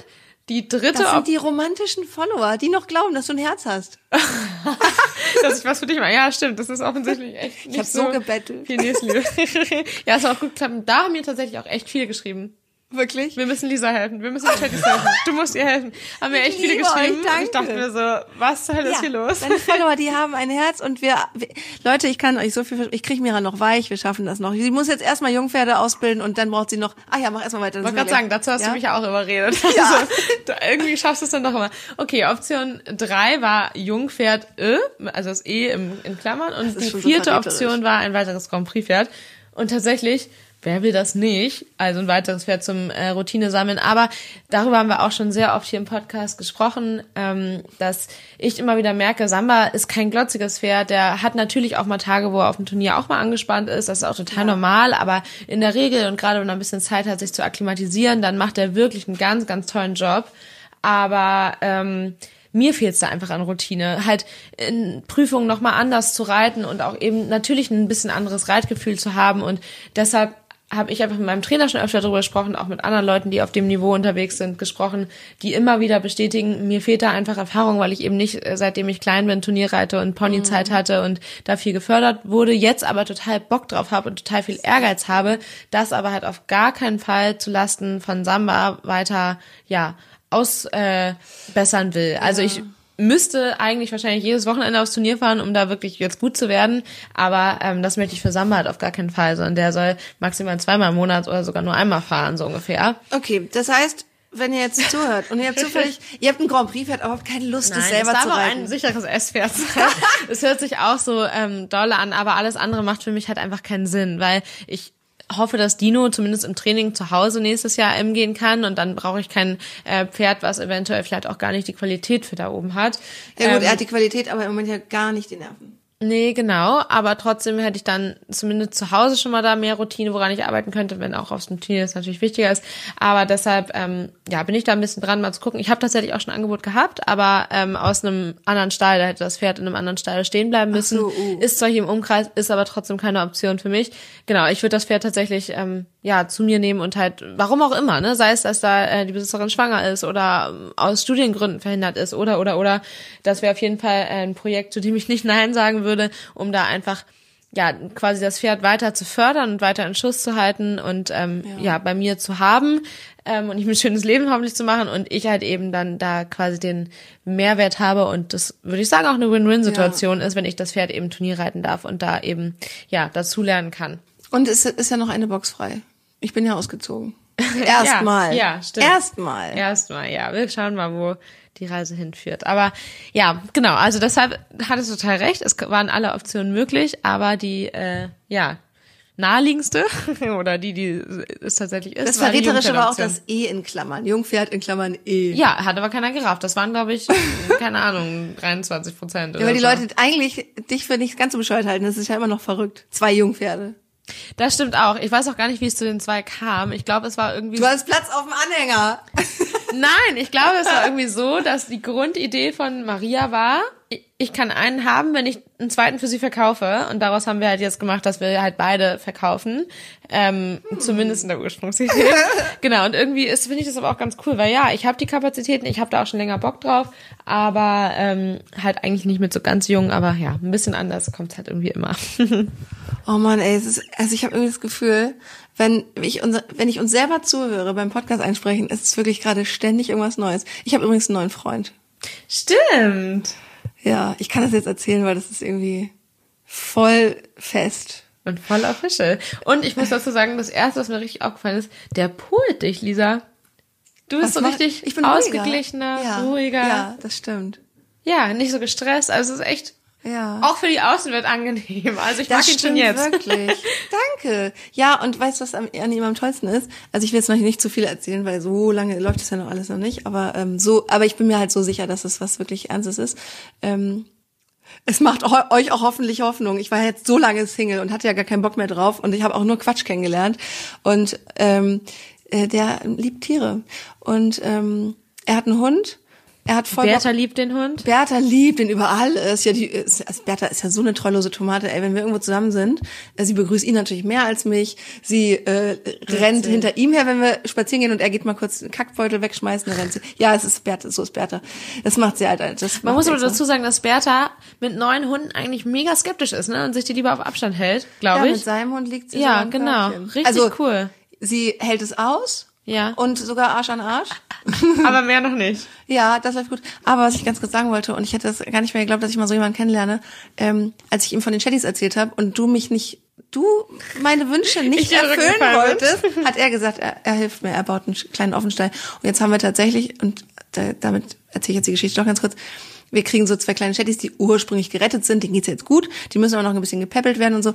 Die dritte, Das sind die romantischen Follower, die noch glauben, dass du ein Herz hast. dass ich was für dich mache. Ja, stimmt. Das ist offensichtlich echt nicht hab so gebettelt. Viel Nächstenliebe. ja, ist auch gut geklappt. Und Da haben mir tatsächlich auch echt viele geschrieben. Wirklich? Wir müssen Lisa helfen. Wir müssen Chatties helfen. Du musst ihr helfen. Haben Ich echt viele geschrieben. euch, ich dachte mir so, was zur Hölle ist hier los? Deine Follower, die haben ein Herz und wir, wir Leute, ich kann euch so viel, ich kriege Mira noch weich, wir schaffen das noch. Sie muss jetzt erstmal Jungpferde ausbilden und dann braucht sie noch, ah ja, mach erstmal weiter. Ich wollte gerade sagen, dazu hast ja? du mich ja auch überredet. Ja. Also, du, irgendwie schaffst du es dann doch immer. Okay, Option drei war Jungpferd Ö, also das E im, in Klammern. Und die vierte. Option war ein weiteres Grand Prix Pferd. Und tatsächlich, wer will das nicht? Also ein weiteres Pferd zum äh, Routine sammeln. Aber darüber haben wir auch schon sehr oft hier im Podcast gesprochen, ähm, dass ich immer wieder merke, Samba ist kein glotziges Pferd. Der hat natürlich auch mal Tage, wo er auf dem Turnier auch mal angespannt ist. Das ist auch total normal. Aber in der Regel und gerade wenn er ein bisschen Zeit hat, sich zu akklimatisieren, dann macht er wirklich einen ganz, ganz tollen Job. Aber ähm, mir fehlt es da einfach an Routine. Halt in Prüfungen nochmal anders zu reiten und auch eben natürlich ein bisschen anderes Reitgefühl zu haben. Und deshalb habe ich einfach mit meinem Trainer schon öfter darüber gesprochen, auch mit anderen Leuten, die auf dem Niveau unterwegs sind, gesprochen, die immer wieder bestätigen, mir fehlt da einfach Erfahrung, weil ich eben nicht, äh, seitdem ich klein bin, Turnier reite und Ponyzeit hatte und da viel gefördert wurde, jetzt aber total Bock drauf habe und total viel Ehrgeiz habe, das aber halt auf gar keinen Fall zu Lasten von Samba weiter, ja, ausbessern äh, will. Also ich müsste eigentlich wahrscheinlich jedes Wochenende aufs Turnier fahren, um da wirklich jetzt gut zu werden. Aber ähm, das möchte ich für Samba halt auf gar keinen Fall, sondern der soll maximal zweimal im Monat oder sogar nur einmal fahren, so ungefähr. Okay, das heißt, wenn ihr jetzt zuhört und ihr habt zufällig, ihr habt ein Grand Prix Pferd, aber habt keine Lust, es selber es zu darf auch reiten. ein sicheres S-Pferd. Es hört sich auch so ähm, dolle an, aber alles andere macht für mich halt einfach keinen Sinn, weil ich hoffe, dass Dino zumindest im Training zu Hause nächstes Jahr M gehen kann und dann brauche ich kein äh, Pferd, was eventuell vielleicht auch gar nicht die Qualität für da oben hat. Ja gut, Ähm, er hat die Qualität, aber im Moment ja gar nicht die Nerven. Nee, genau, aber trotzdem hätte ich dann zumindest zu Hause schon mal da mehr Routine, woran ich arbeiten könnte, wenn auch aufs Turnier das natürlich wichtiger ist. Aber deshalb, ähm, ja, bin ich da ein bisschen dran, mal zu gucken. Ich habe tatsächlich auch schon ein Angebot gehabt, aber ähm, aus einem anderen Stall, da hätte das Pferd in einem anderen Stall stehen bleiben müssen. so, uh. Ist zwar hier im Umkreis, ist aber trotzdem keine Option für mich. Genau, ich würde das Pferd tatsächlich ähm, ja zu mir nehmen und halt, warum auch immer, ne, sei es, dass da äh, die Besitzerin schwanger ist oder ähm, aus Studiengründen verhindert ist oder oder oder, das wäre auf jeden Fall äh, ein Projekt, zu dem ich nicht nein sagen würde, um da einfach ja quasi das Pferd weiter zu fördern und weiter in Schuss zu halten und ähm, ja. bei mir zu haben ähm, und ich mir ein schönes Leben hoffentlich zu machen und ich halt eben dann da quasi den Mehrwert habe und das würde ich sagen auch eine Win-Win-Situation ist, wenn ich das Pferd eben Turnier reiten darf und da eben ja dazulernen kann. Und es ist ja noch eine Box frei. Ich bin ja ausgezogen. Erstmal. ja, stimmt. Erstmal. Erstmal, ja. Wir schauen mal, wo die Reise hinführt. Aber ja, genau. Also deshalb hattest du total recht. Es waren alle Optionen möglich, aber die, äh, ja, naheliegendste oder die, die es tatsächlich ist. Das war Verräterische war auch das E in Klammern. Jungpferd in Klammern E. Ja, hat aber keiner gerafft. Das waren, glaube ich, keine Ahnung, 23 Prozent. Ja, weil die Leute eigentlich dich für nicht ganz so bescheuert halten. Das ist ja immer noch verrückt. Zwei Jungpferde. Das stimmt auch. Ich weiß auch gar nicht, wie es zu den zwei kam. Ich glaube, es war irgendwie. Du hast Platz auf dem Anhänger. Nein, ich glaube, es war irgendwie so, dass die Grundidee von Maria war, ich- kann einen haben, wenn ich einen zweiten für sie verkaufe. Und daraus haben wir halt jetzt gemacht, dass wir halt beide verkaufen. Ähm, Zumindest in der Ursprungsidee. genau, und irgendwie ist, finde ich das aber auch ganz cool, weil ja, ich habe die Kapazitäten, ich habe da auch schon länger Bock drauf, aber ähm, halt eigentlich nicht mit so ganz jung, aber ja, ein bisschen anders kommt's halt irgendwie immer. Oh man, ey, es ist, also ich habe irgendwie das Gefühl, wenn ich unser, wenn ich uns selber zuhöre beim Podcast einsprechen, ist es wirklich gerade ständig irgendwas Neues. Ich habe übrigens einen neuen Freund. Stimmt. Ja, ich kann das jetzt erzählen, weil das ist irgendwie voll fest. Und voll official. Und ich muss dazu sagen, das erste, was mir richtig aufgefallen ist, der pult dich, Lisa. Du bist Was so macht- richtig ich bin ausgeglichener, ruhiger. ja, ruhiger. Ja, das stimmt. Ja, nicht so gestresst. Also es ist echt Ja. auch für die Außenwelt angenehm. Also ich mag Das ihn schon jetzt. wirklich. Danke. Ja, und weißt du, was am- an ihm am tollsten ist? Also ich will jetzt noch nicht zu viel erzählen, weil so lange läuft es ja noch alles noch nicht. Aber ähm, so, aber ich bin mir halt so sicher, dass es was wirklich Ernstes ist. Ähm, es macht eu- euch auch hoffentlich Hoffnung. Ich war jetzt so lange Single und hatte ja gar keinen Bock mehr drauf und ich habe auch nur Quatsch kennengelernt. Und ähm, äh, der liebt Tiere und ähm, er hat einen Hund. Er hat voll Bock- Bertha liebt den Hund. Bertha liebt den über alles. Ja, die ist, also Bertha ist ja so eine treulose Tomate. Ey, wenn wir irgendwo zusammen sind, sie begrüßt ihn natürlich mehr als mich. Sie äh, rennt hinter ihm her, wenn wir spazieren gehen und er geht mal kurz den Kackbeutel wegschmeißen, dann rennt sie. Ja, es ist Bertha, so ist Bertha. Das macht sie halt. Das Man muss aber extra. dazu sagen, dass Bertha mit neuen Hunden eigentlich mega skeptisch ist, ne? Und sich die lieber auf Abstand hält, ja, glaube mit ich. seinem Hund liegt sie Ja, genau. Körbchen. Richtig also, cool. Sie hält es aus. Ja. Und sogar Arsch an Arsch. Aber mehr noch nicht. Ja, das läuft gut. Aber was ich ganz kurz sagen wollte, und ich hätte das gar nicht mehr geglaubt, dass ich mal so jemanden kennenlerne, ähm, als ich ihm von den Chattys erzählt habe und du mich nicht, du meine Wünsche nicht erfüllen wolltest, hat er gesagt, er, er hilft mir, er baut einen kleinen Offenstall. Und jetzt haben wir tatsächlich, und da, damit erzähle ich jetzt die Geschichte doch ganz kurz, wir kriegen so zwei kleine Chattys, die ursprünglich gerettet sind, denen geht's jetzt gut, die müssen aber noch ein bisschen gepäppelt werden und so.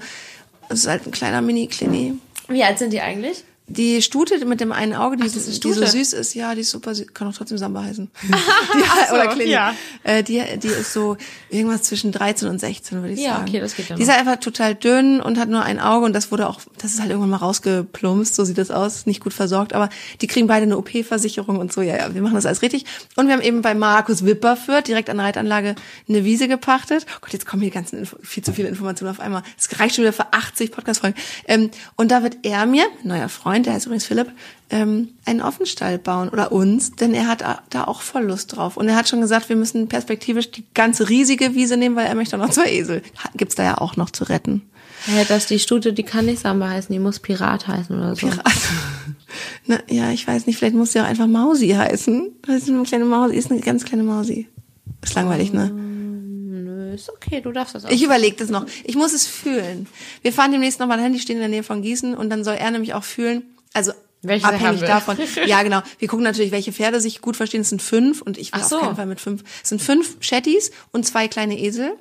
Das ist halt ein kleiner Mini-Klini. Wie alt sind die eigentlich? Die Stute mit dem einen Auge, die, ist die Stute. so süß ist, ja, die ist super süß, kann auch trotzdem Samba heißen. die, so, oder Clini. ja. Äh, die, die ist so irgendwas zwischen 13 und 16, würde ich Ja, sagen. okay, das geht ja Die ist halt einfach total dünn und hat nur ein Auge und das wurde auch, das ist halt irgendwann mal rausgeplumpst, so sieht das aus, nicht gut versorgt, aber die kriegen beide eine OP-Versicherung und so, ja, ja, wir machen das alles richtig. Und wir haben eben bei Markus Wipperfürth direkt an der Reitanlage eine Wiese gepachtet. Oh Gott, jetzt kommen hier die ganzen, Info viel zu viele Informationen auf einmal. Es reicht schon wieder für 80 Podcast-Folgen. Ähm, und da wird er mir, neuer Freund, der heißt übrigens Philipp, ähm, einen Offenstall bauen oder uns, denn er hat da auch voll Lust drauf. Und er hat schon gesagt, wir müssen perspektivisch die ganze riesige Wiese nehmen, weil er möchte noch zwei Esel. Gibt's da ja auch noch zu retten. Ja, dass die Stute, die kann nicht Samba heißen, die muss Pirat heißen oder so. Pirat. Na, ja, ich weiß nicht, vielleicht muss sie auch einfach Mausi heißen. Das ist eine kleine Mausi, ist eine ganz kleine Mausi. Ist langweilig, ne? Nö, ist okay, du darfst das auch. Ich überlege das noch. Ich muss es fühlen. Wir fahren demnächst nochmal dahin, die stehen in der Nähe von Gießen und dann soll er nämlich auch fühlen, also Welche abhängig davon. Ja, genau. Wir gucken natürlich, welche Pferde sich gut verstehen. Es sind fünf und ich will Ach auf so. keinen Fall mit fünf. Es sind fünf Shetties und zwei kleine Esel.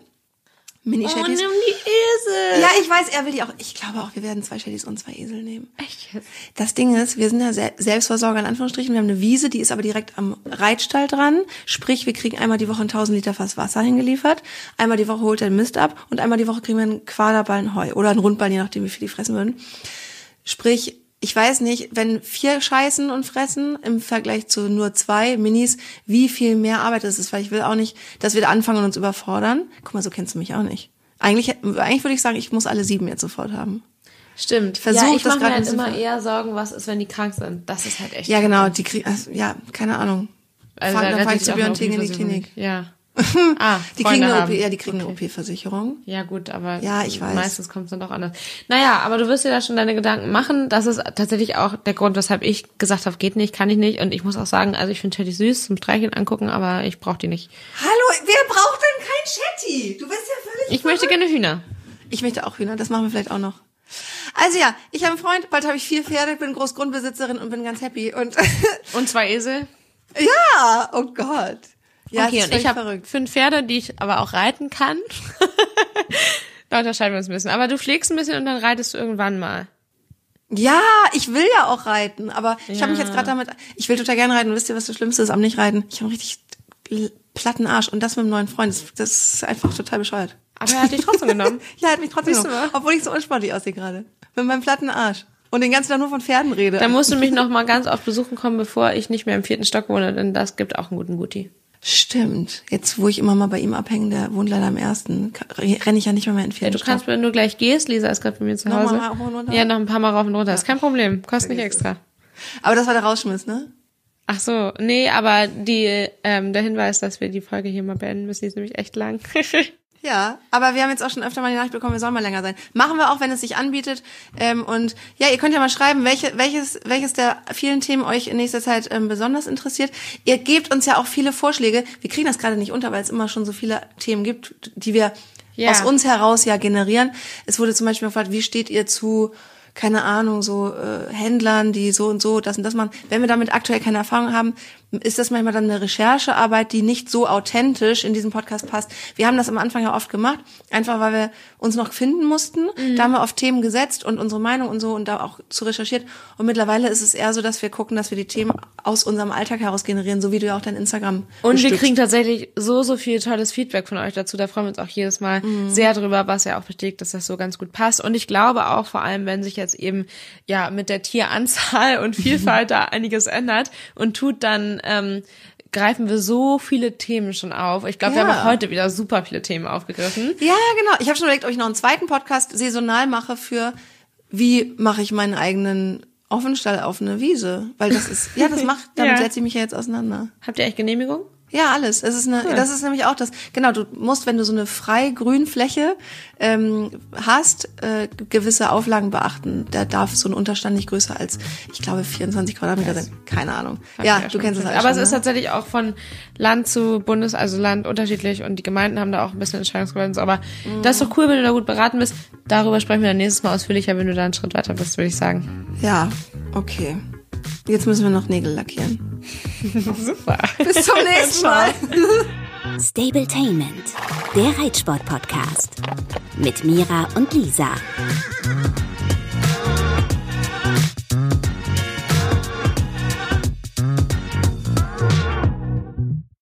Oh, Mini-Shetties. nimm die Esel. ja, ich weiß, er will die auch. Ich glaube auch, wir werden zwei Shetties und zwei Esel nehmen. Echt jetzt? Das Ding ist, wir sind ja Se- Selbstversorger in Anführungsstrichen. Wir haben eine Wiese, die ist aber direkt am Reitstall dran. Sprich, wir kriegen einmal die Woche ein 1000 Liter Fass Wasser hingeliefert. Einmal die Woche holt er den Mist ab und einmal die Woche kriegen wir einen Quaderballen Heu oder einen Rundballen, je nachdem, wie viel die fressen würden. Sprich, ich weiß nicht, wenn vier scheißen und fressen im Vergleich zu nur zwei Minis, wie viel mehr Arbeit das ist, weil ich will auch nicht, dass wir da anfangen und uns überfordern. Guck mal, so kennst du mich auch nicht. Eigentlich, eigentlich würde ich sagen, ich muss alle sieben jetzt sofort haben. Stimmt. versuch ja, ich das mache mir gerade halt immer eher Sorgen, was ist, wenn die krank sind. Das ist halt echt. Ja, genau, die kriegen, also, ja, keine Ahnung. Also, da dann fahr rettet ich zu Tegen in die. Klinik. Ja. Ah, Die Freunde kriegen eine haben. OP, ja, die kriegen Okay. eine OP-Versicherung. Ja, gut, aber Ja, ich weiß. meistens kommt es dann doch anders. Naja, aber du wirst dir da schon deine Gedanken machen. Das ist tatsächlich auch der Grund, weshalb ich gesagt habe, geht nicht, kann ich nicht. Und ich muss auch sagen, also ich finde Chatty süß zum Streicheln angucken, aber ich brauche die nicht. Hallo, wer braucht denn kein Shetty? Du bist ja völlig Ich möchte gerne Hühner. Ich möchte auch Hühner, das machen wir vielleicht auch noch. Also ja, ich habe einen Freund, bald habe ich vier Pferde, bin Großgrundbesitzerin und bin ganz happy. Und Und zwei Esel. ja, oh Gott. Ja, okay, und ich habe fünf Pferde, die ich aber auch reiten kann. da unterscheiden wir uns ein bisschen. Aber du pflegst ein bisschen und dann reitest du irgendwann mal. Ja, ich will ja auch reiten, aber ich habe mich jetzt gerade damit, ich will total gerne reiten. Wisst ihr, was das Schlimmste ist am nicht reiten? Ich habe einen richtig platten Arsch und das mit einem neuen Freund, das, das ist einfach total bescheuert. Aber er hat dich trotzdem genommen. Ja, er hat mich trotzdem Siehst genommen, obwohl ich so unsportlich aussehe gerade. Mit meinem platten Arsch. Und den ganzen Tag nur von Pferden rede. Da musst du mich noch mal ganz oft besuchen kommen, bevor ich nicht mehr im vierten Stock wohne, denn das gibt auch einen guten Guti. Stimmt. Jetzt, wo ich immer mal bei ihm abhänge, der wohnt leider im ersten, renne ich ja nicht mehr, mehr in Ja, vierten du kannst, wenn du gleich gehst, Lisa ist gerade bei mir zu Noch Hause. mal rauf und runter? Ja, noch ein paar Mal rauf und runter. Ist kein Problem. Kostet nicht extra. Aber das war der Rausschmiss, ne? Ach so, nee, aber die, ähm, der Hinweis, dass wir die Folge hier mal beenden müssen, die ist nämlich echt lang. Ja, aber wir haben jetzt auch schon öfter mal die Nachricht bekommen, wir sollen mal länger sein. Machen wir auch, wenn es sich anbietet. Ähm, und ja, ihr könnt ja mal schreiben, welche, welches, welches der vielen Themen euch in nächster Zeit ähm, besonders interessiert. Ihr gebt uns ja auch viele Vorschläge. Wir kriegen das gerade nicht unter, weil es immer schon so viele Themen gibt, die wir Ja. aus uns heraus ja generieren. Es wurde zum Beispiel gefragt, wie steht ihr zu keine Ahnung, so äh, Händlern, die so und so das und das machen. Wenn wir damit aktuell keine Erfahrung haben, ist das manchmal dann eine Recherchearbeit, die nicht so authentisch in diesen Podcast passt. Wir haben das am Anfang ja oft gemacht, einfach weil wir uns noch finden mussten. Mhm. Da haben wir auf Themen gesetzt und unsere Meinung und so und da auch zu recherchiert. Und mittlerweile ist es eher so, dass wir gucken, dass wir die Themen aus unserem Alltag heraus generieren, so wie du ja auch dein Instagram Und wir bestückst. kriegen tatsächlich so, so viel tolles Feedback von euch dazu. Da freuen wir uns auch jedes Mal Mhm. sehr drüber, was ja auch bestätigt, dass das so ganz gut passt. Und ich glaube auch, vor allem, wenn sich jetzt eben ja mit der Tieranzahl und Vielfalt da einiges ändert und tut, dann ähm, greifen wir so viele Themen schon auf. Ich glaube, wir Ja. haben auch heute wieder super viele Themen aufgegriffen. Ja, genau. Ich habe schon überlegt, ob ich noch einen zweiten Podcast saisonal mache für wie mache ich meinen eigenen Offenstall auf eine Wiese, weil das ist ja, das macht damit Ja. setze ich mich ja jetzt auseinander. Habt ihr echt Genehmigung? Ja, alles. Es ist eine, das ist nämlich auch das. Genau, du musst, wenn du so eine frei Grünfläche ähm, hast, äh, gewisse Auflagen beachten. Da darf so ein Unterstand nicht größer als, ich glaube, 24 Quadratmeter sein. Keine Ahnung. Hab Ja, ich du kennst es alles Aber schon, es ist ne? tatsächlich auch von Land zu Bundes, also Land unterschiedlich und die Gemeinden haben da auch ein bisschen Entscheidungsgewalt. Aber Mhm. das ist doch cool, wenn du da gut beraten bist. Darüber sprechen wir dann nächstes Mal ausführlicher, wenn du da einen Schritt weiter bist, würde ich sagen. Ja, okay. Jetzt müssen wir noch Nägel lackieren. Super. Bis zum nächsten Mal. Stabletainment, der Reitsport-Podcast. Mit Mira und Lisa.